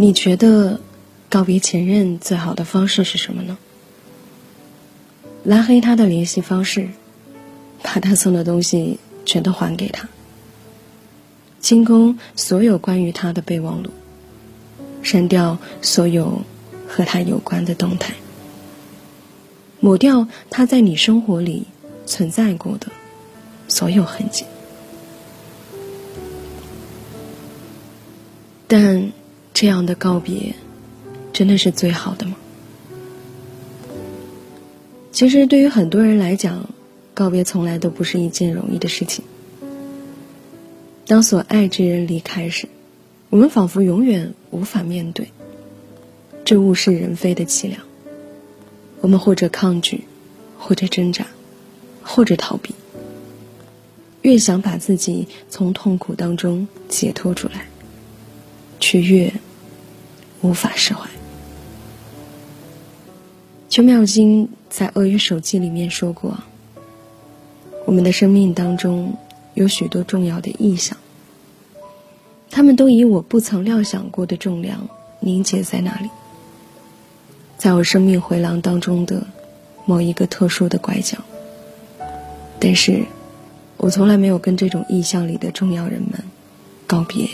你觉得告别前任最好的方式是什么呢？拉黑他的联系方式，把他送的东西全都还给他，清空所有关于他的备忘录，删掉所有和他有关的动态，抹掉他在你生活里存在过的所有痕迹。但。这样的告别，真的是最好的吗？其实，对于很多人来讲，告别从来都不是一件容易的事情。当所爱之人离开时，我们仿佛永远无法面对这物是人非的凄凉。我们或者抗拒，或者挣扎，或者逃避，越想把自己从痛苦当中解脱出来，却越……无法释怀。邱妙金在《鳄鱼手记》里面说过：“我们的生命当中有许多重要的意象，他们都以我不曾料想过的重量凝结在那里，在我生命回廊当中的某一个特殊的拐角。但是，我从来没有跟这种意象里的重要人们告别，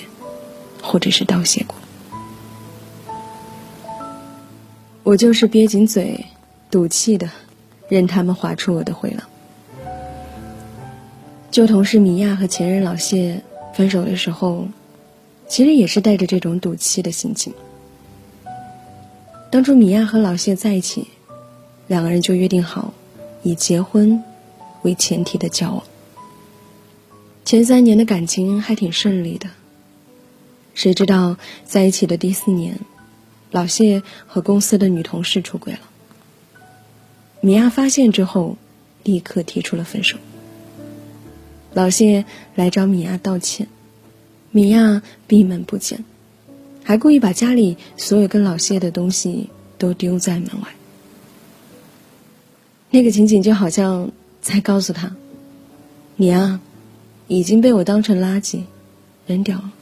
或者是道谢过。”我就是憋紧嘴，赌气的，任他们划出我的回廊。旧同事米娅和前任老谢分手的时候，其实也是带着这种赌气的心情。当初米娅和老谢在一起，两个人就约定好，以结婚为前提的交往。前三年的感情还挺顺利的，谁知道在一起的第四年。老谢和公司的女同事出轨了，米娅发现之后，立刻提出了分手。老谢来找米娅道歉，米娅闭门不见，还故意把家里所有跟老谢的东西都丢在门外。那个情景就好像在告诉他：“你啊，已经被我当成垃圾扔掉了。”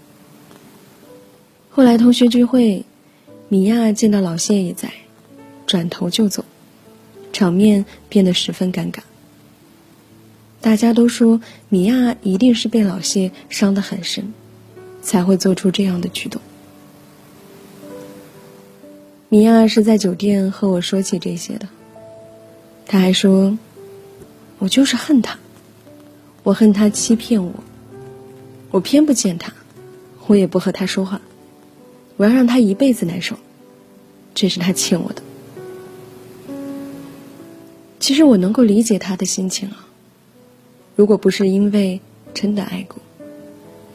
后来同学聚会。米娅见到老谢也在，转头就走，场面变得十分尴尬。大家都说米娅一定是被老谢伤得很深，才会做出这样的举动。米娅是在酒店和我说起这些的，他还说：“我就是恨他，我恨他欺骗我，我偏不见他，我也不和他说话。”我要让他一辈子难受，这是他欠我的。其实我能够理解他的心情啊。如果不是因为真的爱过，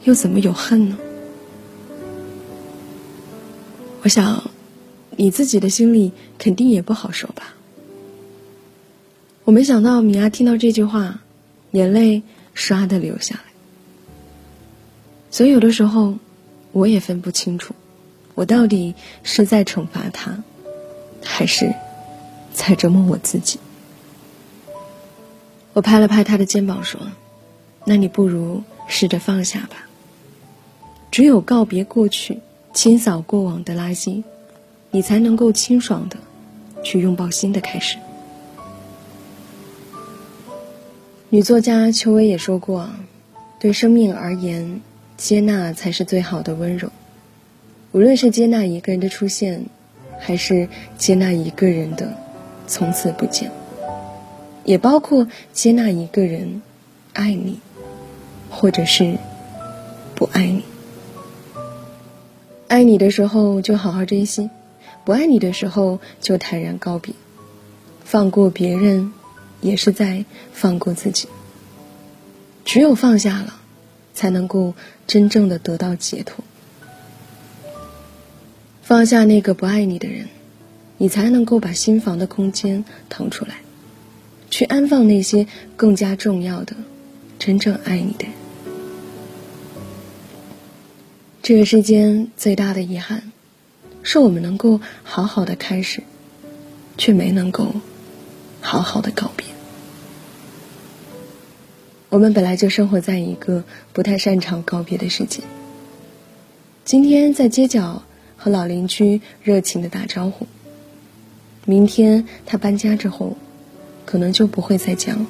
又怎么有恨呢？我想，你自己的心里肯定也不好受吧。我没想到米娅听到这句话，眼泪唰的流下来。所以有的时候，我也分不清楚。我到底是在惩罚他，还是在折磨我自己？我拍了拍他的肩膀，说：“那你不如试着放下吧。只有告别过去，清扫过往的垃圾，你才能够清爽的去拥抱新的开始。”女作家邱薇也说过：“对生命而言，接纳才是最好的温柔。”无论是接纳一个人的出现，还是接纳一个人的从此不见，也包括接纳一个人爱你，或者是不爱你。爱你的时候就好好珍惜，不爱你的时候就坦然告别。放过别人，也是在放过自己。只有放下了，才能够真正的得到解脱。放下那个不爱你的人，你才能够把心房的空间腾出来，去安放那些更加重要的、真正爱你的人。这个世间最大的遗憾，是我们能够好好的开始，却没能够好好的告别。我们本来就生活在一个不太擅长告别的世界。今天在街角。和老邻居热情的打招呼。明天他搬家之后，可能就不会再讲。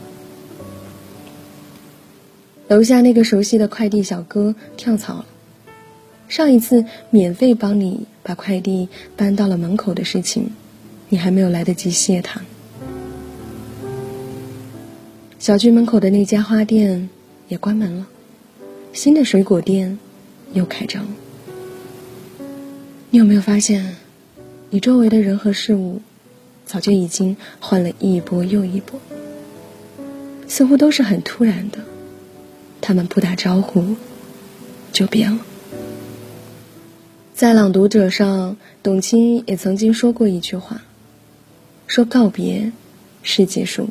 楼下那个熟悉的快递小哥跳槽了。上一次免费帮你把快递搬到了门口的事情，你还没有来得及谢他。小区门口的那家花店也关门了，新的水果店又开张了。你有没有发现，你周围的人和事物，早就已经换了一波又一波，似乎都是很突然的，他们不打招呼就变了。在《朗读者》上，董卿也曾经说过一句话：“说告别是结束，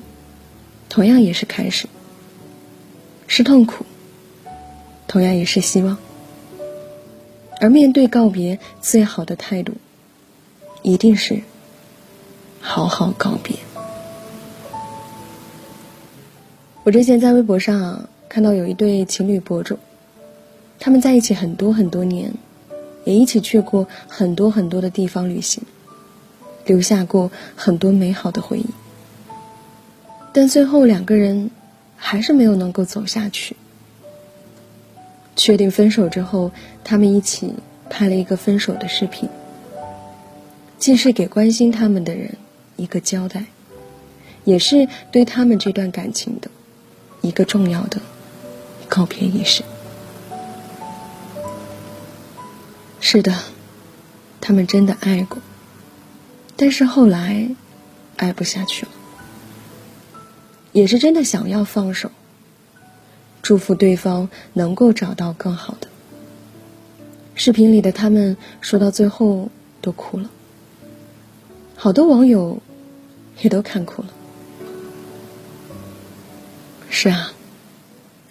同样也是开始；是痛苦，同样也是希望。而面对告别，最好的态度，一定是好好告别。”我之前在微博上看到有一对情侣博主，他们在一起很多很多年。也一起去过很多很多的地方旅行，留下过很多美好的回忆。但最后两个人还是没有能够走下去。确定分手之后，他们一起拍了一个分手的视频，既是给关心他们的人一个交代，也是对他们这段感情的一个重要的告别仪式。是的，他们真的爱过，但是后来爱不下去了，也是真的想要放手。祝福对方能够找到更好的。视频里的他们说到最后都哭了，好多网友也都看哭了。是啊，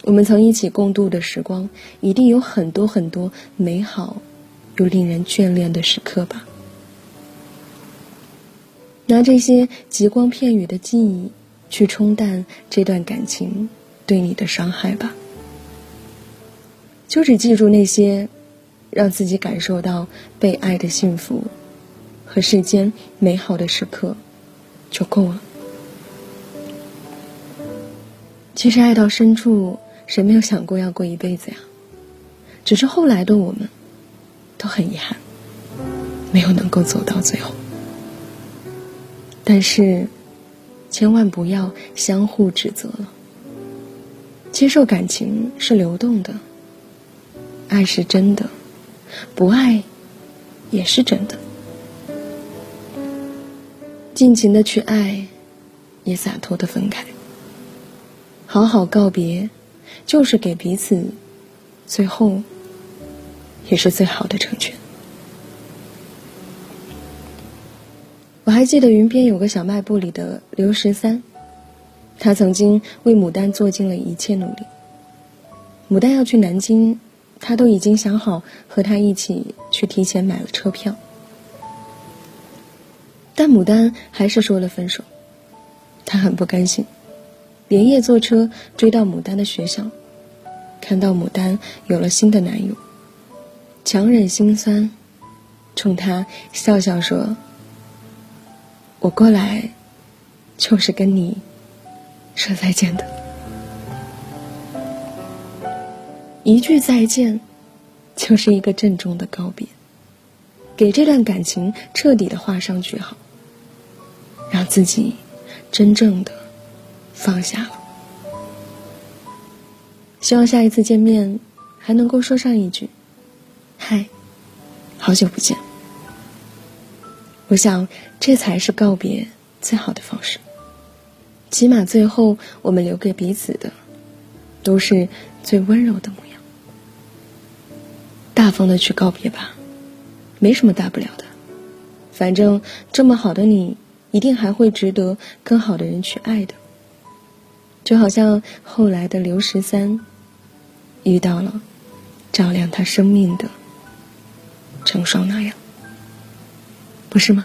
我们曾一起共度的时光，一定有很多很多美好。又令人眷恋的时刻吧。拿这些极光片语的记忆去冲淡这段感情对你的伤害吧。就只记住那些让自己感受到被爱的幸福和世间美好的时刻就够了。其实爱到深处，谁没有想过要过一辈子呀？只是后来的我们。都很遗憾，没有能够走到最后。但是，千万不要相互指责了。接受感情是流动的，爱是真的，不爱也是真的。尽情的去爱，也洒脱的分开。好好告别，就是给彼此最后。也是最好的成全。我还记得云边有个小卖部里的刘十三，他曾经为牡丹做尽了一切努力。牡丹要去南京，他都已经想好和他一起去提前买了车票，但牡丹还是说了分手。他很不甘心，连夜坐车追到牡丹的学校，看到牡丹有了新的男友。强忍心酸，冲他笑笑说：“我过来，就是跟你说再见的。一句再见，就是一个郑重的告别，给这段感情彻底的画上句号，让自己真正的放下了。希望下一次见面，还能够说上一句。”嗨，好久不见。我想，这才是告别最好的方式。起码最后，我们留给彼此的，都是最温柔的模样。大方的去告别吧，没什么大不了的。反正这么好的你，一定还会值得更好的人去爱的。就好像后来的刘十三，遇到了照亮他生命的。成双那样，不是吗？